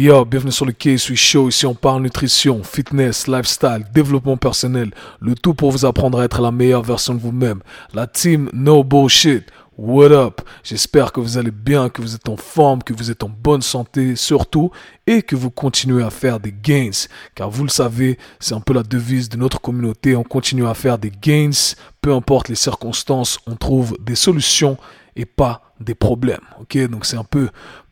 yo, bienvenue sur le K-Sui Show. Ici, on parle nutrition, fitness, lifestyle, développement personnel. Le tout pour vous apprendre à être la meilleure version de vous-même. La team No Bullshit. What up? J'espère que vous allez bien, que vous êtes en forme, que vous êtes en bonne santé surtout et que vous continuez à faire des gains. Car vous le savez, c'est un peu la devise de notre communauté. On continue à faire des gains. Peu importe les circonstances, on trouve des solutions et pas des problèmes. Ok, donc c'est un peu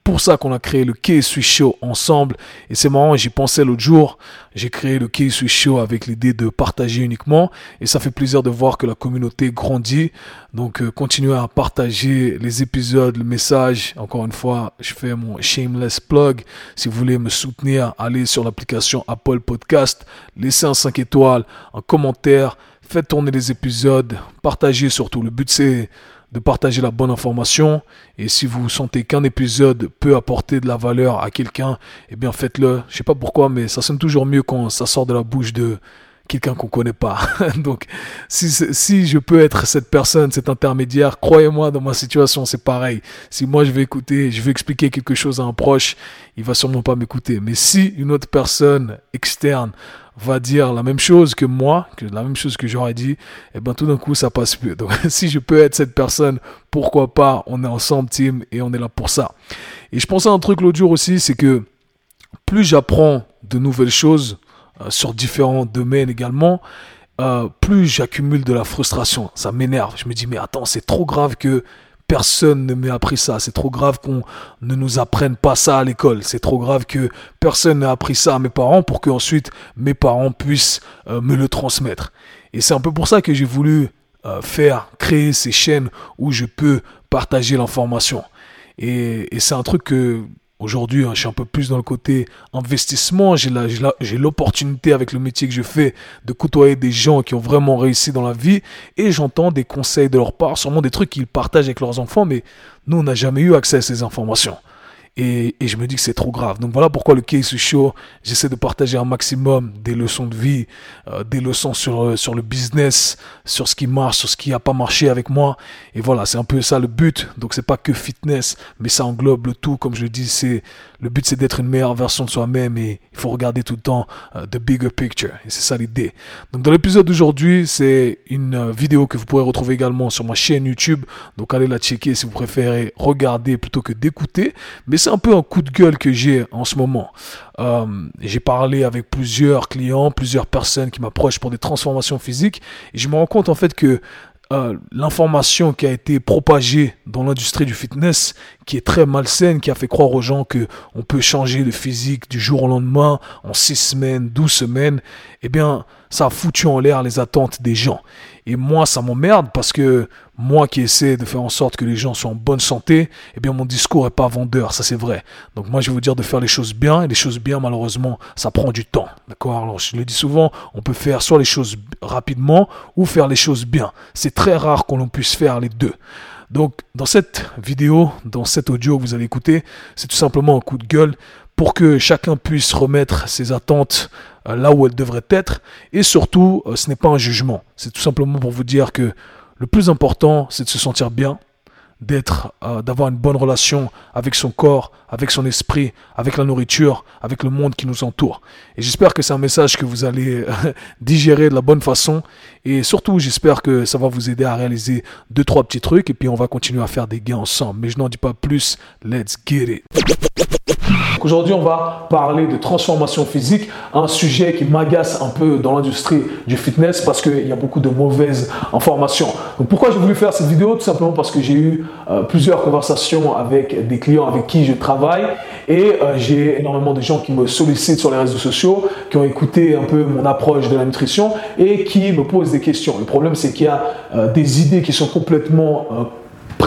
pour ça qu'on a créé le K-Sui Show ensemble. Et c'est marrant, j'y pensais l'autre jour. J'ai créé le K-Sui Show avec l'idée de partager uniquement. Et ça fait plaisir de voir que la communauté grandit. Donc, euh, continuez à partager les épisodes, le message. Encore une fois, je fais mon shameless plug. Si vous voulez me soutenir, allez sur l'application Apple Podcast. Laissez un 5 étoiles, un commentaire. Faites tourner les épisodes. Partagez surtout. Le but, c'est de partager la bonne information. Et si vous sentez qu'un épisode peut apporter de la valeur à quelqu'un, eh bien faites-le. Je sais pas pourquoi, mais ça sonne toujours mieux quand ça sort de la bouche de quelqu'un qu'on connaît pas. Donc, si, si je peux être cette personne, cet intermédiaire, croyez-moi, dans ma situation, c'est pareil. Si moi je vais écouter, je vais expliquer quelque chose à un proche, il va sûrement pas m'écouter. Mais si une autre personne externe va dire la même chose que moi, que la même chose que j'aurais dit, et eh ben tout d'un coup ça passe mieux. Donc si je peux être cette personne, pourquoi pas On est ensemble team et on est là pour ça. Et je pensais à un truc l'autre jour aussi, c'est que plus j'apprends de nouvelles choses euh, sur différents domaines également, euh, plus j'accumule de la frustration. Ça m'énerve. Je me dis mais attends c'est trop grave que personne ne m'a appris ça. C'est trop grave qu'on ne nous apprenne pas ça à l'école. C'est trop grave que personne n'ait appris ça à mes parents pour que ensuite mes parents puissent euh, me le transmettre. Et c'est un peu pour ça que j'ai voulu euh, faire, créer ces chaînes où je peux partager l'information. Et, et c'est un truc que Aujourd'hui, hein, je suis un peu plus dans le côté investissement. J'ai l'opportunité avec le métier que je fais de côtoyer des gens qui ont vraiment réussi dans la vie et j'entends des conseils de leur part, sûrement des trucs qu'ils partagent avec leurs enfants, mais nous, on n'a jamais eu accès à ces informations. Et, je me dis que c'est trop grave. Donc voilà pourquoi le Case Show, j'essaie de partager un maximum des leçons de vie, euh, des leçons sur, euh, sur le business, sur ce qui marche, sur ce qui n'a pas marché avec moi. Et voilà, c'est un peu ça le but. Donc c'est pas que fitness, mais ça englobe le tout. Comme je le dis, c'est le but c'est d'être une meilleure version de soi-même et il faut regarder tout le temps euh, the bigger picture. Et c'est ça l'idée. Donc dans l'épisode d'aujourd'hui, c'est une vidéo que vous pourrez retrouver également sur ma chaîne YouTube. Donc allez la checker si vous préférez regarder plutôt que d'écouter. Mais c'est un peu un coup de gueule que j'ai en ce moment. Euh, j'ai parlé avec plusieurs clients, plusieurs personnes qui m'approchent pour des transformations physiques, et je me rends compte en fait que euh, l'information qui a été propagée dans l'industrie du fitness, qui est très malsaine, qui a fait croire aux gens que on peut changer de physique du jour au lendemain, en six semaines, douze semaines, eh bien, ça a foutu en l'air les attentes des gens. Et moi, ça m'emmerde parce que moi qui essaie de faire en sorte que les gens soient en bonne santé, eh bien mon discours est pas vendeur, ça c'est vrai. Donc moi je vais vous dire de faire les choses bien et les choses bien malheureusement ça prend du temps, d'accord? Alors je le dis souvent, on peut faire soit les choses rapidement ou faire les choses bien. C'est très rare qu'on puisse faire les deux. Donc dans cette vidéo, dans cet audio que vous allez écouter, c'est tout simplement un coup de gueule pour que chacun puisse remettre ses attentes euh, là où elles devraient être et surtout euh, ce n'est pas un jugement, c'est tout simplement pour vous dire que le plus important, c'est de se sentir bien, d'être, euh, d'avoir une bonne relation avec son corps, avec son esprit, avec la nourriture, avec le monde qui nous entoure. Et j'espère que c'est un message que vous allez digérer de la bonne façon. Et surtout, j'espère que ça va vous aider à réaliser deux, trois petits trucs. Et puis, on va continuer à faire des gains ensemble. Mais je n'en dis pas plus. Let's get it. Aujourd'hui, on va parler de transformation physique, un sujet qui m'agace un peu dans l'industrie du fitness parce qu'il y a beaucoup de mauvaises informations. Pourquoi j'ai voulu faire cette vidéo? Tout simplement parce que j'ai eu euh, plusieurs conversations avec des clients avec qui je travaille et euh, j'ai énormément de gens qui me sollicitent sur les réseaux sociaux, qui ont écouté un peu mon approche de la nutrition et qui me posent des questions. Le problème, c'est qu'il y a euh, des idées qui sont complètement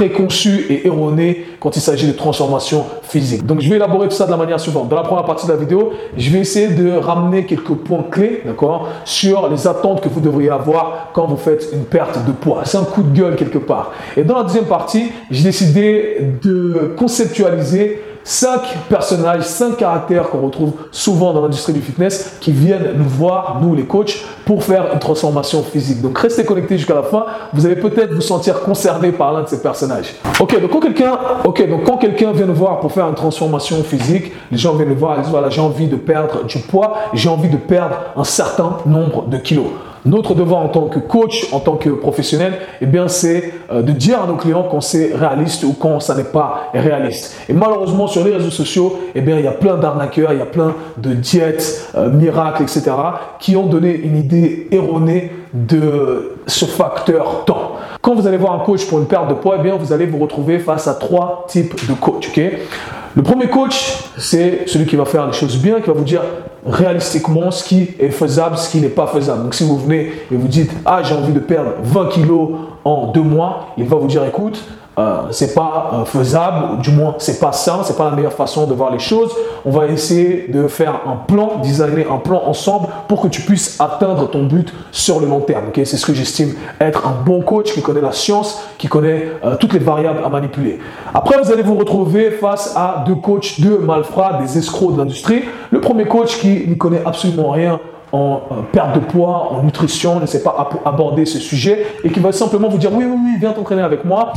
préconçu et erroné quand il s'agit de transformation physique. Donc je vais élaborer tout ça de la manière suivante. Dans la première partie de la vidéo, je vais essayer de ramener quelques points clés, d'accord, sur les attentes que vous devriez avoir quand vous faites une perte de poids. C'est un coup de gueule quelque part. Et dans la deuxième partie, j'ai décidé de conceptualiser cinq personnages, cinq caractères qu'on retrouve souvent dans l'industrie du fitness qui viennent nous voir, nous les coachs, pour faire une transformation physique. Donc restez connectés jusqu'à la fin. Vous allez peut-être vous sentir concerné par l'un de ces personnages. Ok, donc quand quelqu'un, ok, vient nous voir pour faire une transformation physique, les gens viennent nous voir, ils disent voilà, j'ai envie de perdre du poids, j'ai envie de perdre un certain nombre de kilos. Notre devoir en tant que coach, en tant que professionnel, eh bien, c'est euh, de dire à nos clients quand c'est réaliste ou quand ça n'est pas réaliste. Et malheureusement, sur les réseaux sociaux, eh bien, il y a plein d'arnaqueurs, il y a plein de diètes, euh, miracles, etc., qui ont donné une idée erronée de ce facteur temps. Quand vous allez voir un coach pour une perte de poids, eh bien, vous allez vous retrouver face à trois types de coach. ok? Le premier coach, c'est celui qui va faire les choses bien, qui va vous dire réalistiquement ce qui est faisable, ce qui n'est pas faisable. Donc si vous venez et vous dites, ah j'ai envie de perdre 20 kilos en deux mois, il va vous dire, écoute, euh, c'est pas euh, faisable, du moins c'est pas ça, c'est pas la meilleure façon de voir les choses. On va essayer de faire un plan, designer un plan ensemble pour que tu puisses atteindre ton but sur le long terme. C'est ce que j'estime être un bon coach qui connaît la science, qui connaît euh, toutes les variables à manipuler. Après, vous allez vous retrouver face à deux coachs, deux malfrats, des escrocs de l'industrie. Le premier coach qui n'y connaît absolument rien en perte de poids, en nutrition, ne sait pas aborder ce sujet et qui va simplement vous dire oui, oui, oui, viens t'entraîner avec moi.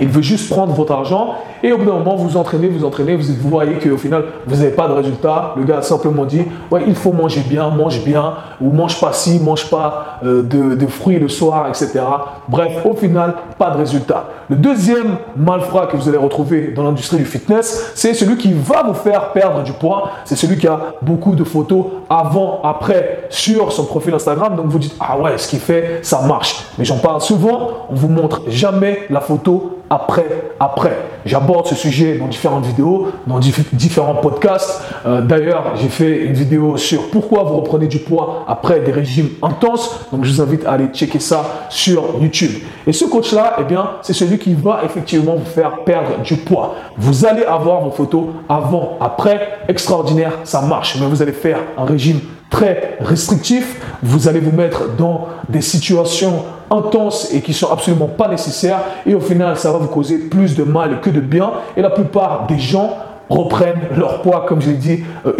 Il veut juste prendre votre argent et au bout d'un moment, vous entraînez, vous entraînez, vous, voyez qu'au final, vous n'avez pas de résultat. Le gars a simplement dit Ouais, il faut manger bien, mange bien, ou mange pas ci, mange pas euh, de, fruits le soir, etc. Bref, au final, pas de résultat. Le deuxième malfrat que vous allez retrouver dans l'industrie du fitness, c'est celui qui va vous faire perdre du poids. C'est celui qui a beaucoup de photos avant, après sur son profil Instagram. Donc vous dites Ah ouais, ce qu'il fait, ça marche. Mais j'en parle souvent, on vous montre jamais la photo après, après. J'aborde ce sujet dans différentes vidéos, dans différents podcasts. Euh, d'ailleurs, j'ai fait une vidéo sur pourquoi vous reprenez du poids après des régimes intenses. Donc, je vous invite à aller checker ça sur YouTube. Et ce coach-là, eh bien, c'est celui qui va effectivement vous faire perdre du poids. Vous allez avoir vos photos avant, après, extraordinaire, ça marche. Mais vous allez faire un régime très restrictif. Vous allez vous mettre dans des situations intenses et qui sont absolument pas nécessaires. Et au final, ça va vous causer plus de mal que de bien. Et la plupart des gens reprennent leur poids, comme je l'ai dit, euh,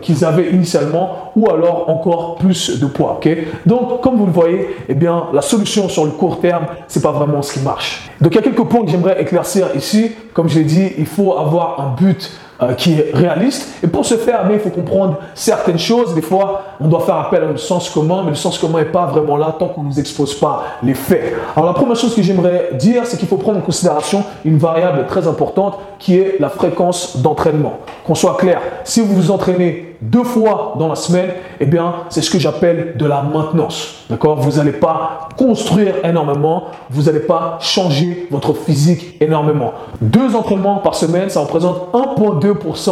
qu'ils avaient initialement, ou alors encore plus de poids. Donc, comme vous le voyez, eh bien, la solution sur le court terme, c'est pas vraiment ce qui marche. Donc, il y a quelques points que j'aimerais éclaircir ici. Comme je l'ai dit, il faut avoir un but euh, qui est réaliste. Et pour ce faire, mais il faut comprendre certaines choses. Des fois, on doit faire appel à un sens commun, mais le sens commun n'est pas vraiment là tant qu'on ne nous expose pas les faits. Alors la première chose que j'aimerais dire, c'est qu'il faut prendre en considération une variable très importante qui est la fréquence d'entraînement. Qu'on soit clair, si vous vous entraînez deux fois dans la semaine, eh bien, c'est ce que j'appelle de la maintenance. D'accord? Vous n'allez pas construire énormément, vous n'allez pas changer votre physique énormément. Deux entraînements par semaine, ça représente 1,2%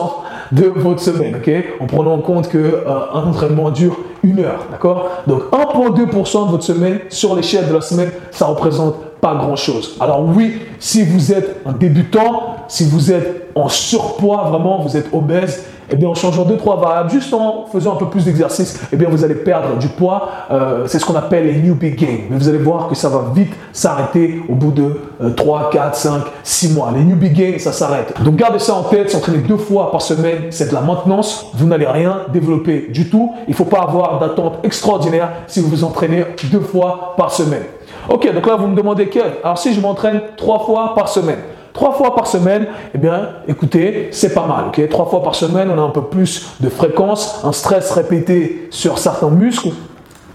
de votre semaine, ok? En prenant en compte que euh, entraînement dure une heure, d'accord? Donc 1,2% de votre semaine sur l'échelle de la semaine, ça représente pas grand-chose. Alors oui, si vous êtes un débutant, si vous êtes en surpoids, vraiment, vous êtes obèse, eh bien, en changeant deux, trois variables, juste en faisant un peu plus d'exercice, eh bien, vous allez perdre du poids. Euh, c'est ce qu'on appelle les newbie gains. Mais vous allez voir que ça va vite s'arrêter au bout de 3, 4, 5, 6 mois. Les newbie gains, ça s'arrête. Donc, gardez ça en tête. S'entraîner deux fois par semaine, c'est de la maintenance. Vous n'allez rien développer du tout. Il ne faut pas avoir d'attente extraordinaire si vous vous entraînez deux fois par semaine. Ok, donc là, vous me demandez quel Alors, si je m'entraîne trois fois par semaine, Trois fois par semaine, eh bien, écoutez, c'est pas mal. Trois fois par semaine, on a un peu plus de fréquence, un stress répété sur certains muscles.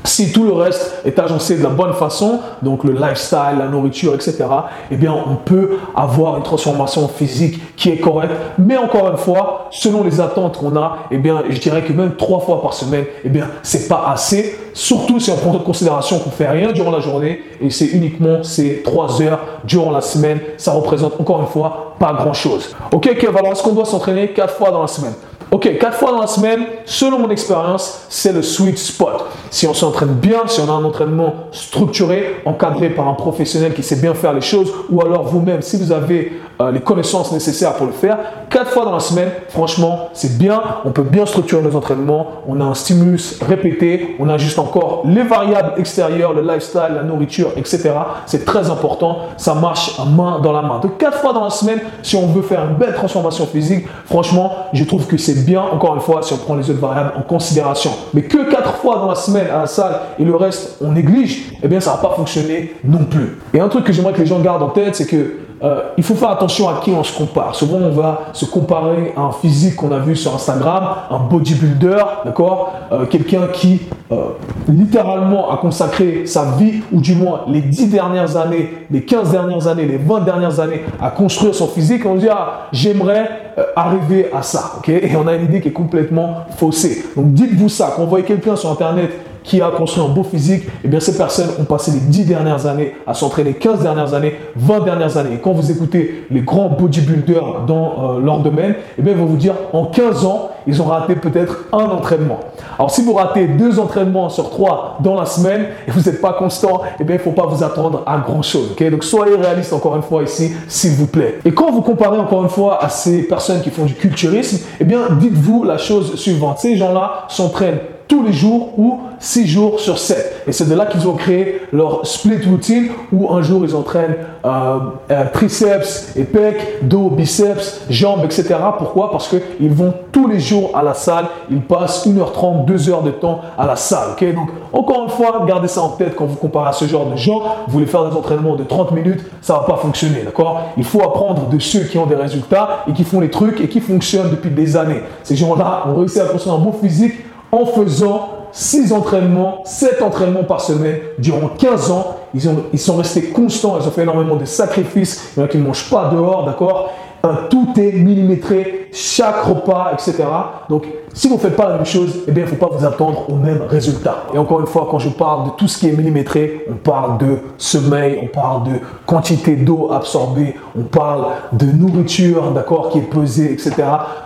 Si tout le reste est agencé de la bonne façon, donc le lifestyle, la nourriture, etc., eh bien, on peut avoir une transformation physique qui est correcte. Mais encore une fois, selon les attentes qu'on a, eh bien, je dirais que même trois fois par semaine, eh bien, c'est pas assez. Surtout si on prend en considération qu'on fait rien durant la journée et c'est uniquement ces trois heures durant la semaine. Ça représente encore une fois pas grand chose. Ok, Kev, alors est-ce qu'on doit s'entraîner quatre fois dans la semaine? Ok, quatre fois dans la semaine, selon mon expérience, c'est le sweet spot. Si on s'entraîne bien, si on a un entraînement structuré, encadré par un professionnel qui sait bien faire les choses, ou alors vous-même, si vous avez euh, les connaissances nécessaires pour le faire, quatre fois dans la semaine, franchement, c'est bien. On peut bien structurer nos entraînements. On a un stimulus répété. On a juste encore les variables extérieures, le lifestyle, la nourriture, etc. C'est très important. Ça marche main dans la main. Donc, quatre fois dans la semaine, si on veut faire une belle transformation physique, franchement, je trouve que c'est bien, encore une fois, si on prend les autres variables en considération. Mais que quatre fois dans la semaine à la salle et le reste, on néglige, eh bien, ça ne pas fonctionner non plus. Et un truc que j'aimerais que les gens gardent en tête, c'est que euh, il faut faire attention à qui on se compare. Souvent, on va se comparer à un physique qu'on a vu sur Instagram, un bodybuilder, d'accord euh, Quelqu'un qui, euh, littéralement, a consacré sa vie, ou du moins les 10 dernières années, les 15 dernières années, les 20 dernières années, à construire son physique. On dit, ah, j'aimerais arriver à ça, ok Et on a une idée qui est complètement faussée. Donc, dites-vous ça. Quand vous voyez quelqu'un sur Internet qui a construit un beau physique, eh bien ces personnes ont passé les 10 dernières années à s'entraîner, 15 dernières années, 20 dernières années. Et quand vous écoutez les grands bodybuilders dans euh, leur domaine, eh bien ils vont vous dire en 15 ans, ils ont raté peut-être un entraînement. Alors si vous ratez deux entraînements sur trois dans la semaine et vous n'êtes pas constant, eh bien il ne faut pas vous attendre à grand chose. ok? Donc soyez réaliste encore une fois ici, s'il vous plaît. Et quand vous comparez encore une fois à ces personnes qui font du culturisme, eh bien dites-vous la chose suivante. Ces gens-là s'entraînent tous les jours ou 6 jours sur 7. Et c'est de là qu'ils ont créé leur split routine où un jour ils entraînent euh, euh, triceps et dos, biceps, jambes, etc. Pourquoi? Parce qu'ils vont tous les jours à la salle, ils passent 1h30, 2h de temps à la salle. Donc encore une fois, gardez ça en tête quand vous comparez à ce genre de gens. Vous voulez faire des entraînements de 30 minutes, ça ne va pas fonctionner. D'accord? Il faut apprendre de ceux qui ont des résultats et qui font les trucs et qui fonctionnent depuis des années. Ces gens-là ont réussi à construire un bon physique en faisant 6 entraînements, 7 entraînements par semaine durant 15 ans. Ils, ont, ils sont restés constants, ils ont fait énormément de sacrifices. Il y en a qui ne mangent pas dehors, d'accord? Tout est millimétré, chaque repas, etc. Donc, si vous ne faites pas la même chose, eh bien, il ne faut pas vous attendre au même résultat. Et encore une fois, quand je parle de tout ce qui est millimétré, on parle de sommeil, on parle de quantité d'eau absorbée, on parle de nourriture, d'accord, qui est pesée, etc.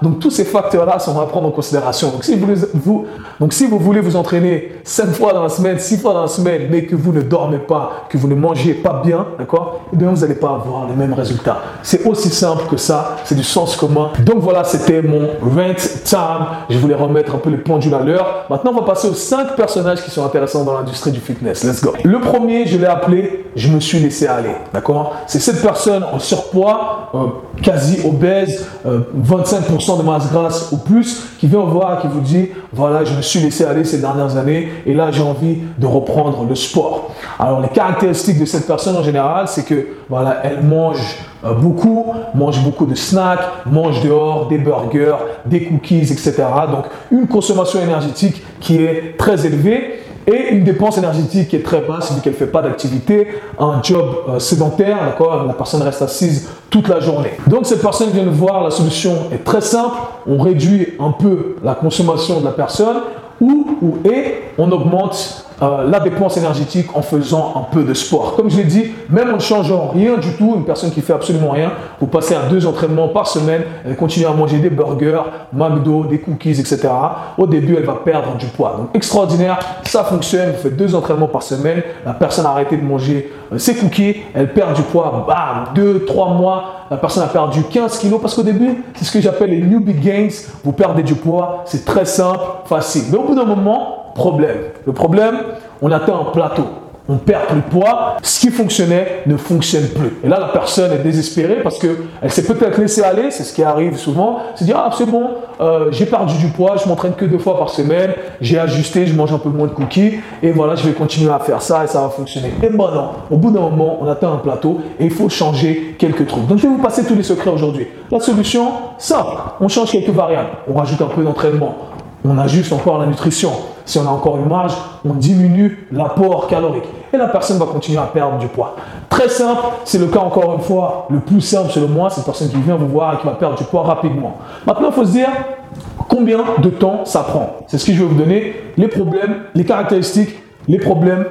Donc, tous ces facteurs-là sont à prendre en considération. Donc si vous, donc, si vous voulez vous entraîner 5 fois dans la semaine, 6 fois dans la semaine, mais que vous ne dormez pas, que vous ne mangez pas bien, d'accord, eh bien, vous n'allez pas avoir les mêmes résultats. C'est aussi simple que ça, c'est du sens commun. Donc, voilà, c'était mon rent time voulais remettre un peu les pendules à l'heure. Maintenant, on va passer aux cinq personnages qui sont intéressants dans l'industrie du fitness. Let's go. Le premier, je l'ai appelé Je me suis laissé aller. D'accord? C'est cette personne en surpoids, euh, quasi obèse, 25% euh, de masse grasse ou plus, qui vient voir, qui vous dit Voilà, je me suis laissé aller ces dernières années et là, j'ai envie de reprendre le sport. Alors, les caractéristiques de cette personne en général, c'est que voilà, elle mange euh, beaucoup, mange beaucoup de snacks, mange dehors, des burgers, des cookies, etc. Donc une consommation énergétique qui est très élevée et une dépense énergétique qui est très basse vu qu'elle ne fait pas d'activité, un job euh, sédentaire, d'accord La personne reste assise toute la journée. Donc cette personne vient de voir, la solution est très simple, on réduit un peu la consommation de la personne ou, ou et on augmente euh, la dépense énergétique en faisant un peu de sport. Comme je l'ai dit, même en ne changeant rien du tout, une personne qui fait absolument rien, vous passez à deux entraînements par semaine, elle continue à manger des burgers, McDo, des cookies, etc. Au début, elle va perdre du poids. Donc extraordinaire, ça fonctionne, vous faites deux entraînements par semaine, la personne a arrêté de manger euh, ses cookies, elle perd du poids, bam, deux, trois mois, la personne a perdu 15 kilos parce qu'au début, c'est ce que j'appelle les newbie gains, vous perdez du poids, c'est très simple, facile. Mais au bout d'un moment, problème. Le problème, on atteint un plateau. On perd plus de poids, ce qui fonctionnait ne fonctionne plus. Et là, la personne est désespérée parce qu'elle s'est peut-être laissée aller, c'est ce qui arrive souvent, se dire Ah, c'est bon, euh, j'ai perdu du poids, je m'entraîne que deux fois par semaine, j'ai ajusté, je mange un peu moins de cookies, et voilà, je vais continuer à faire ça et ça va fonctionner. Et maintenant, au bout d'un moment, on atteint un plateau et il faut changer quelques trucs. Donc, je vais vous passer tous les secrets aujourd'hui. La solution, simple, on change quelques variables, on rajoute un peu d'entraînement, on ajuste encore la nutrition. Si on a encore une marge, on diminue l'apport calorique. Et la personne va continuer à perdre du poids. Très simple, c'est le cas encore une fois, le plus simple selon moi, c'est une personne qui vient vous voir et qui va perdre du poids rapidement. Maintenant, il faut se dire combien de temps ça prend. C'est ce que je vais vous donner, les problèmes, les caractéristiques, les problèmes,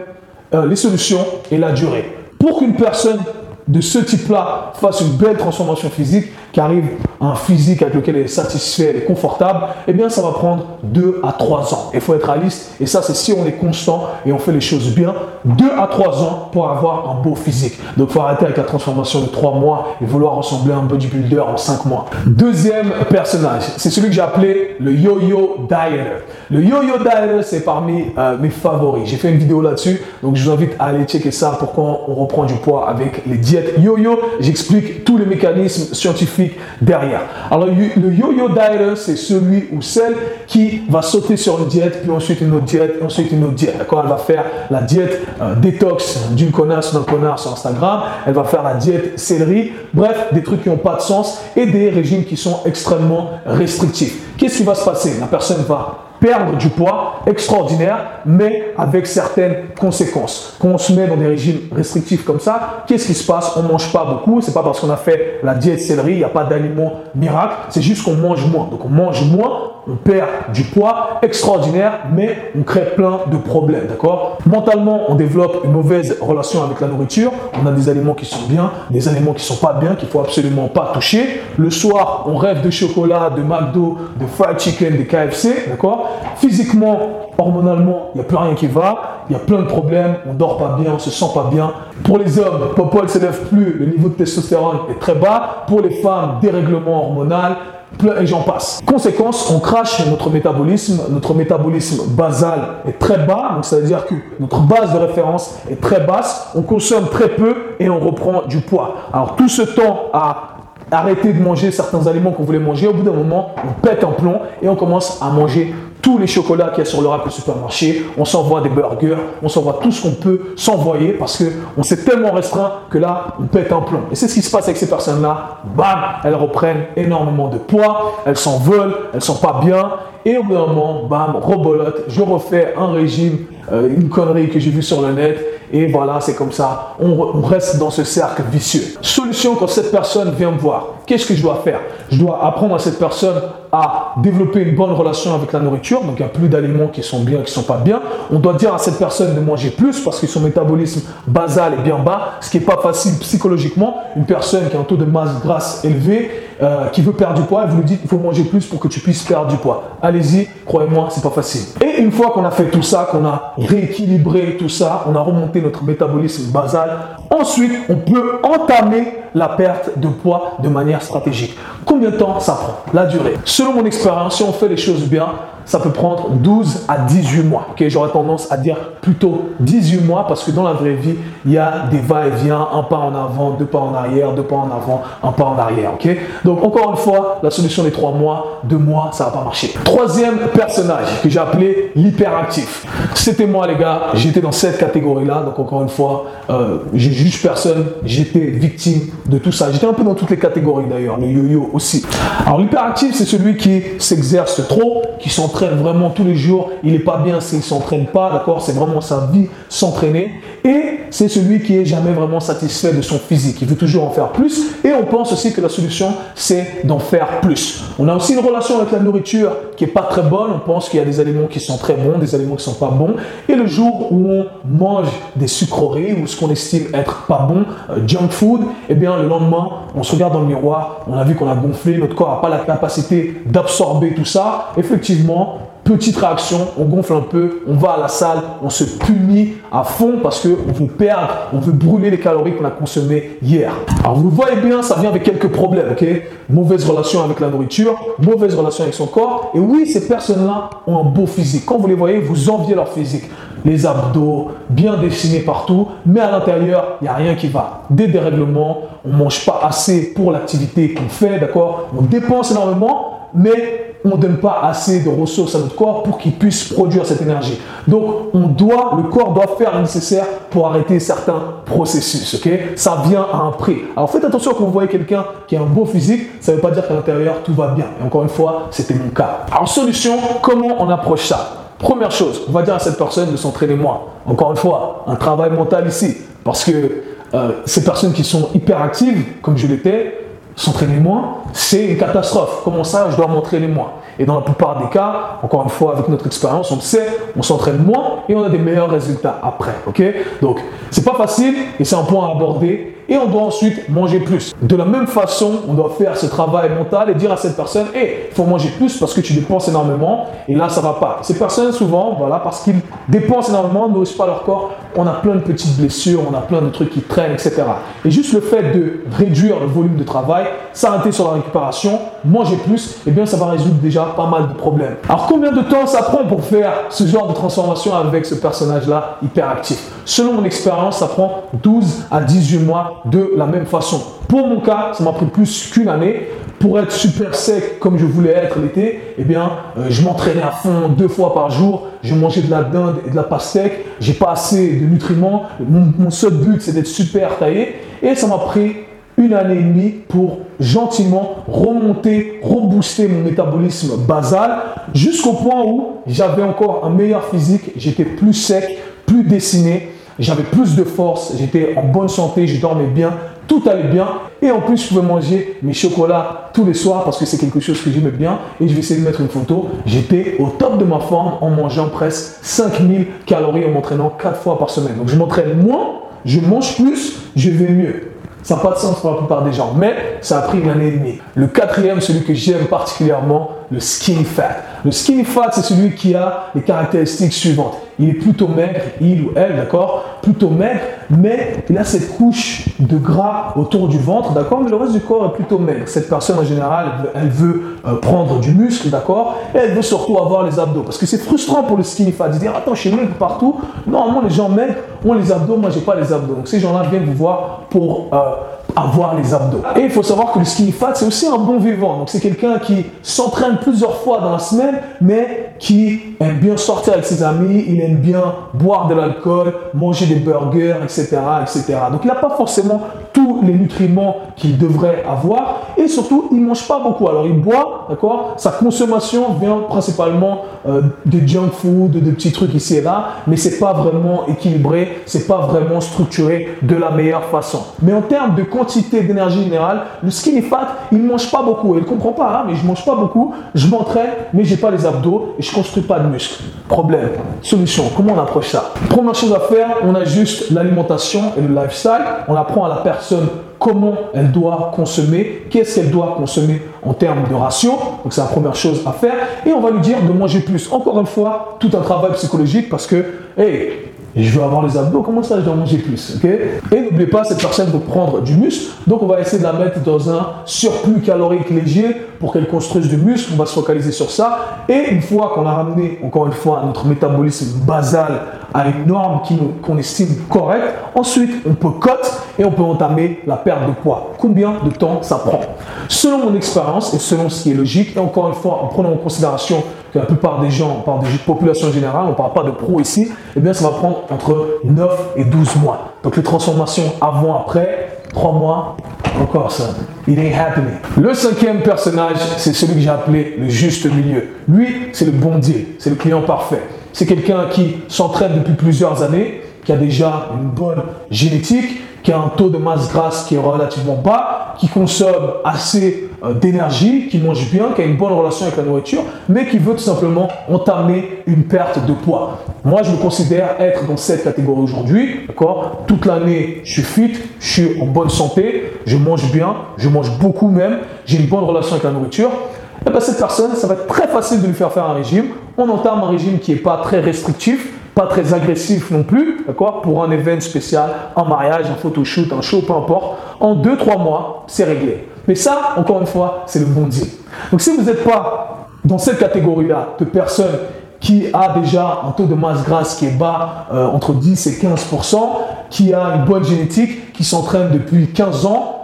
euh, les solutions et la durée. Pour qu'une personne de ce type-là fasse une belle transformation physique, qui arrive à un physique avec lequel elle est satisfait, elle est confortable, eh bien ça va prendre 2 à 3 ans. Il faut être réaliste, et ça c'est si on est constant et on fait les choses bien, 2 à 3 ans pour avoir un beau physique. Donc il faut arrêter avec la transformation de 3 mois et vouloir ressembler à un bodybuilder en 5 mois. Deuxième personnage, c'est celui que j'ai appelé le yo-yo dieter. Le yo-yo dieter, c'est parmi euh, mes favoris. J'ai fait une vidéo là-dessus, donc je vous invite à aller checker ça, pourquoi on reprend du poids avec les diètes yo-yo. J'explique tous les mécanismes scientifiques derrière. Alors le yo-yo dieter, c'est celui ou celle qui va sauter sur une diète, puis ensuite une autre diète, ensuite une autre diète. D'accord? Elle va faire la diète euh, détox d'une connasse d'un connard sur Instagram. Elle va faire la diète céleri. Bref, des trucs qui n'ont pas de sens et des régimes qui sont extrêmement restrictifs. Qu'est-ce qui va se passer? La personne va perdre du poids extraordinaire, mais avec certaines conséquences. Quand on se met dans des régimes restrictifs comme ça, qu'est-ce qui se passe? On mange pas beaucoup. C'est pas parce qu'on a fait la diète céleri, il n'y a pas d'aliment miracle. C'est juste qu'on mange moins. Donc on mange moins, on perd du poids extraordinaire, mais on crée plein de problèmes, d'accord? Mentalement, on développe une mauvaise relation avec la nourriture. On a des aliments qui sont bien, des aliments qui sont pas bien, qu'il faut absolument pas toucher. Le soir, on rêve de chocolat, de McDo, de fried chicken, de KFC, d'accord? Physiquement, hormonalement, il n'y a plus rien qui va. Il y a plein de problèmes. On dort pas bien, on se sent pas bien. Pour les hommes, Popo ne s'élève plus. Le niveau de testostérone est très bas. Pour les femmes, dérèglement hormonal et j'en passe. Conséquence, on crache notre métabolisme. Notre métabolisme basal est très bas, donc ça veut dire que notre base de référence est très basse. On consomme très peu et on reprend du poids. Alors tout ce temps à arrêter de manger certains aliments qu'on voulait manger, au bout d'un moment, on pète un plomb et on commence à manger tous les chocolats qu'il y a sur le rack supermarché, on s'envoie des burgers, on s'envoie tout ce qu'on peut s'envoyer parce qu'on s'est tellement restreint que là, on pète un plomb. Et c'est ce qui se passe avec ces personnes-là. Bam, elles reprennent énormément de poids, elles s'en veulent, elles sont pas bien. Et au bout d'un moment, bam, rebolote, je refais un régime, euh, une connerie que j'ai vue sur le net. Et voilà, c'est comme ça, on, reste dans ce cercle vicieux. Solution quand cette personne vient me voir, qu'est-ce que je dois faire? Je dois apprendre à cette personne à développer une bonne relation avec la nourriture, donc il n'y a plus d'aliments qui sont bien, qui ne sont pas bien. On doit dire à cette personne de manger plus parce que son métabolisme basal est bien bas, ce qui n'est pas facile psychologiquement. Une personne qui a un taux de masse grasse élevé, euh, qui veut perdre du poids, vous lui dites il faut manger plus pour que tu puisses perdre du poids. Allez-y, croyez-moi, c'est pas facile. Et une fois qu'on a fait tout ça, qu'on a rééquilibré tout ça, on a remonté notre métabolisme basal, ensuite on peut entamer la perte de poids de manière stratégique. Combien de temps ça prend La durée? Selon mon expérience, si on fait les choses bien, ça peut prendre 12 à 18 mois. J'aurais tendance à dire plutôt 18 mois parce que dans la vraie vie, il y a des va-et-vient, un pas en avant, deux pas en arrière, deux pas en avant, un pas en arrière. Donc encore une fois, la solution des 3 mois, 2 mois, ça va pas marcher. Troisième personnage que j'ai appelé l'hyperactif. C'était moi les gars, j'étais dans cette catégorie-là. Donc encore une fois, euh, juge personne, j'étais victime de tout ça. J'étais un peu dans toutes les catégories d'ailleurs, le yo-yo aussi. Alors l'hyperactif, c'est celui qui s'exerce trop, qui s'entraîne vraiment tous les jours, il n'est pas bien s'il ne s'entraîne pas, d'accord? C'est vraiment sa vie s'entraîner. Et c'est celui qui est jamais vraiment satisfait de son physique. Il veut toujours en faire plus. Et on pense aussi que la solution, c'est d'en faire plus. On a aussi une relation avec la nourriture qui est pas très bonne. On pense qu'il y a des aliments qui sont très bons, des aliments qui sont pas bons. Et le jour où on mange des sucreries ou ce qu'on estime être pas bon, euh, junk food, eh bien le lendemain, on se regarde dans le miroir, on a vu qu'on a gonflé, notre corps n'a pas la capacité d'absorber tout ça. Effectivement, petite réaction, on gonfle un peu, on va à la salle, on se punit à fond parce qu'on veut perdre, on veut brûler les calories qu'on a consommées hier. Alors vous le voyez bien, ça vient avec quelques problèmes, ok? Mauvaise relation avec la nourriture, mauvaise relation avec son corps. Et oui, ces personnes-là ont un beau physique. Quand vous les voyez, vous enviez leur physique. Les abdos bien dessinés partout, mais à l'intérieur, il n'y a rien qui va. Des dérèglements, on ne mange pas assez pour l'activité qu'on fait, d'accord? On dépense énormément, mais on ne donne pas assez de ressources à notre corps pour qu'il puisse produire cette énergie. Donc, on doit, le corps doit faire le nécessaire pour arrêter certains processus. Ok? Ça vient à un prix. Alors, faites attention quand vous voyez quelqu'un qui a un beau physique, ça ne veut pas dire qu'à l'intérieur tout va bien. Et encore une fois, c'était mon cas. Alors, solution, comment on approche ça? Première chose, on va dire à cette personne de s'entraîner moins. Encore une fois, un travail mental ici. Parce que euh, ces personnes qui sont hyper actives, comme je l'étais, s'entraîner moins, c'est une catastrophe. Comment ça, je dois m'entraîner moins? Et dans la plupart des cas, encore une fois, avec notre expérience, on le sait, on s'entraîne moins et on a des meilleurs résultats après. Ok? Donc, c'est pas facile et c'est un point à aborder. Et on doit ensuite manger plus. De la même façon, on doit faire ce travail mental et dire à cette personne, hé, il faut manger plus parce que tu dépenses énormément et là, ça va pas. Ces personnes, souvent, voilà, parce qu'ils dépensent énormément, n'osent pas leur corps, on a plein de petites blessures, on a plein de trucs qui traînent, etc. Et juste le fait de réduire le volume de travail, s'arrêter sur la récupération, manger plus, eh bien, ça va résoudre déjà pas mal de problèmes. Alors, combien de temps ça prend pour faire ce genre de transformation avec ce personnage-là hyperactif? Selon mon expérience, ça prend 12 à 18 mois de la même façon. Pour mon cas, ça m'a pris plus qu'une année. Pour être super sec comme je voulais être l'été, eh bien, euh, je m'entraînais à fond deux fois par jour. Je mangeais de la dinde et de la pastèque. J'ai pas assez de nutriments. Mon, seul but, c'est d'être super taillé. Et ça m'a pris une année et demie pour gentiment remonter, rebooster mon métabolisme basal jusqu'au point où j'avais encore un meilleur physique, j'étais plus sec, plus dessiné, j'avais plus de force, j'étais en bonne santé, je dormais bien, tout allait bien. Et en plus, je pouvais manger mes chocolats tous les soirs parce que c'est quelque chose que j'aimais bien. Et je vais essayer de mettre une photo. J'étais au top de ma forme en mangeant presque 5000 calories en m'entraînant 4 fois par semaine. Donc je m'entraîne moins, je mange plus, je vais mieux. Ça n'a pas de sens pour la plupart des gens, mais ça a pris une année et demie. Le quatrième, celui que j'aime particulièrement, le skinny fat. Le skinny fat, c'est celui qui a les caractéristiques suivantes. Il est plutôt maigre, il ou elle, d'accord? Plutôt maigre, mais il a cette couche de gras autour du ventre, d'accord? Mais le reste du corps est plutôt maigre. Cette personne, en général, elle veut euh, prendre du muscle, d'accord? Et elle veut surtout avoir les abdos. Parce que c'est frustrant pour le skinny fat de dire, attends, je suis maigre partout. Normalement, les gens maigres ont les abdos, moi, j'ai pas les abdos. Donc, ces gens-là viennent vous voir pour... Euh, avoir les abdos. Et il faut savoir que le skinny fat, c'est aussi un bon vivant. Donc c'est quelqu'un qui s'entraîne plusieurs fois dans la semaine, mais qui aime bien sortir avec ses amis, il aime bien boire de l'alcool, manger des burgers, etc. etc. Donc il n'a pas forcément tous les nutriments qu'il devrait avoir. Et surtout, il mange pas beaucoup. Alors il boit, d'accord? Sa consommation vient principalement euh, de junk food, de, petits trucs ici et là, mais c'est pas vraiment équilibré, c'est pas vraiment structuré de la meilleure façon. Mais en termes de quantité d'énergie générale, le skinny fat, il mange pas beaucoup. Il comprend pas, hein, mais je mange pas beaucoup, je m'entraîne, mais j'ai pas les abdos et je construis pas de muscles. Problème, solution, comment on approche ça? Première chose à faire, on ajuste l'alimentation et le lifestyle. On apprend à la personne comment elle doit consommer, qu'est-ce qu'elle doit consommer en termes de ratio. Donc c'est la première chose à faire. Et on va lui dire de manger plus. Encore une fois, tout un travail psychologique parce que, hey, je veux avoir les abdos, comment ça je dois manger plus Et n'oubliez pas, cette personne veut prendre du muscle, donc on va essayer de la mettre dans un surplus calorique léger pour qu'elle construise du muscle, on va se focaliser sur ça. Et une fois qu'on a ramené, encore une fois, notre métabolisme basal à une norme qu'on estime correcte, ensuite on peut cote et on peut entamer la perte de poids. Combien de temps ça prend? Selon mon expérience et selon ce qui est logique, et encore une fois en prenant en considération que la plupart des gens, on parle de population générale, on ne parle pas de pro ici, eh bien ça va prendre entre 9 et 12 mois. Donc les transformations avant-après, 3 mois, encore ça. It ain't happening. Le cinquième personnage, c'est celui que j'ai appelé le juste milieu. Lui, c'est le bon deal, c'est le client parfait. C'est quelqu'un qui s'entraîne depuis plusieurs années, qui a déjà une bonne génétique, qui a un taux de masse grasse qui est relativement bas, qui consomme assez euh, d'énergie, qui mange bien, qui a une bonne relation avec la nourriture, mais qui veut tout simplement entamer une perte de poids. Moi, je me considère être dans cette catégorie aujourd'hui, d'accord? Toute l'année, je suis fit, je suis en bonne santé, je mange bien, je mange beaucoup même, j'ai une bonne relation avec la nourriture. Et eh bien, cette personne, ça va être très facile de lui faire faire un régime. On entame un régime qui n'est pas très restrictif, pas très agressif non plus, d'accord Pour un événement spécial, un mariage, un photoshoot, un show, peu importe. En 2-3 mois, c'est réglé. Mais ça, encore une fois, c'est le bon deal. Donc si vous n'êtes pas dans cette catégorie-là de personnes qui a déjà un taux de masse grasse qui est bas, euh, entre 10 et 15%, qui a une bonne génétique, qui s'entraîne depuis 15 ans,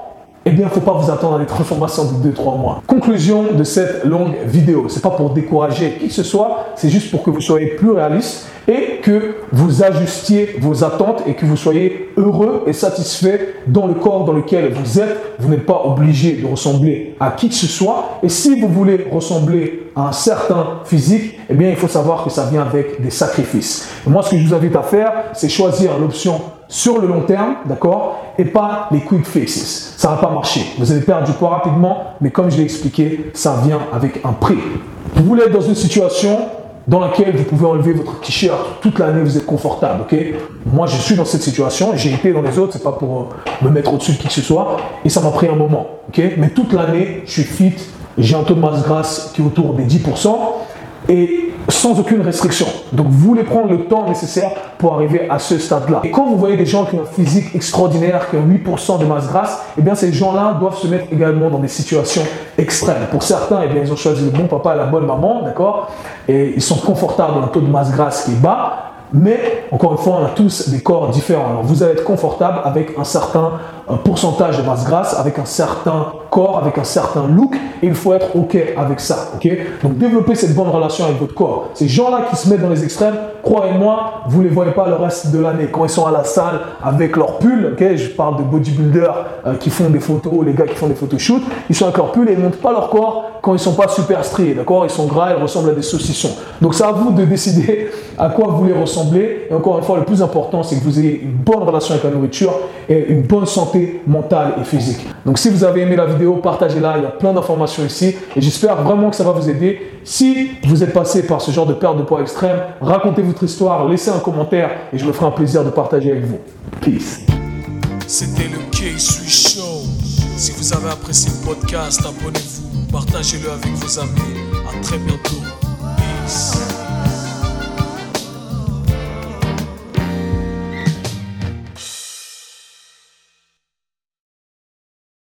eh bien, il ne faut pas vous attendre à des transformations de 2-3 mois. Conclusion de cette longue vidéo. Ce n'est pas pour décourager qui que ce soit, c'est juste pour que vous soyez plus réaliste et que vous ajustiez vos attentes et que vous soyez heureux et satisfait dans le corps dans lequel vous êtes. Vous n'êtes pas obligé de ressembler à qui que ce soit. Et si vous voulez ressembler à un certain physique, eh bien, il faut savoir que ça vient avec des sacrifices. moi, ce que je vous invite à faire, c'est choisir l'option sur le long terme, d'accord, et pas les quick fixes. Ça va pas marcher. Vous allez perdre du poids rapidement, mais comme je l'ai expliqué, ça vient avec un prix. Vous voulez être dans une situation dans laquelle vous pouvez enlever votre t-shirt toute l'année, vous êtes confortable, ok? Moi, je suis dans cette situation, j'ai été dans les autres, c'est pas pour me mettre au-dessus de qui que ce soit, et ça m'a pris un moment, ok? Mais toute l'année, je suis fit, j'ai un taux de masse grasse qui est autour des 10%, et sans aucune restriction. Donc vous voulez prendre le temps nécessaire pour arriver à ce stade-là. Et quand vous voyez des gens qui ont un physique extraordinaire, qui ont 8% de masse grasse, eh bien ces gens-là doivent se mettre également dans des situations extrêmes. Pour certains, eh bien, ils ont choisi le bon papa et la bonne maman, d'accord? Et ils sont confortables dans un taux de masse grasse qui est bas. Mais encore une fois, on a tous des corps différents. Alors vous allez être confortable avec un certain pourcentage de masse grasse, avec un certain corps, avec un certain look, et il faut être OK avec ça. ok? Donc développer cette bonne relation avec votre corps. Ces gens-là qui se mettent dans les extrêmes, croyez-moi, vous ne les voyez pas le reste de l'année. Quand ils sont à la salle avec leur pull, ok? Je parle de bodybuilders euh, qui font des photos, les gars qui font des photoshoots, ils sont avec leur pull et ils ne montrent pas leur corps quand ils ne sont pas super striés. D'accord? Ils sont gras, ils ressemblent à des saucissons. Donc c'est à vous de décider à quoi vous voulez ressembler. Et encore une fois, le plus important, c'est que vous ayez une bonne relation avec la nourriture et une bonne mentale et physique. Donc si vous avez aimé la vidéo, partagez-la, il y a plein d'informations ici et j'espère vraiment que ça va vous aider. Si vous êtes passé par ce genre de perte de poids extrême, racontez votre histoire, laissez un commentaire et je me ferai un plaisir de partager avec vous. Peace. C'était le K-Sui Show. Si vous avez apprécié le podcast, abonnez-vous, partagez-le avec vos amis. À très bientôt. Peace.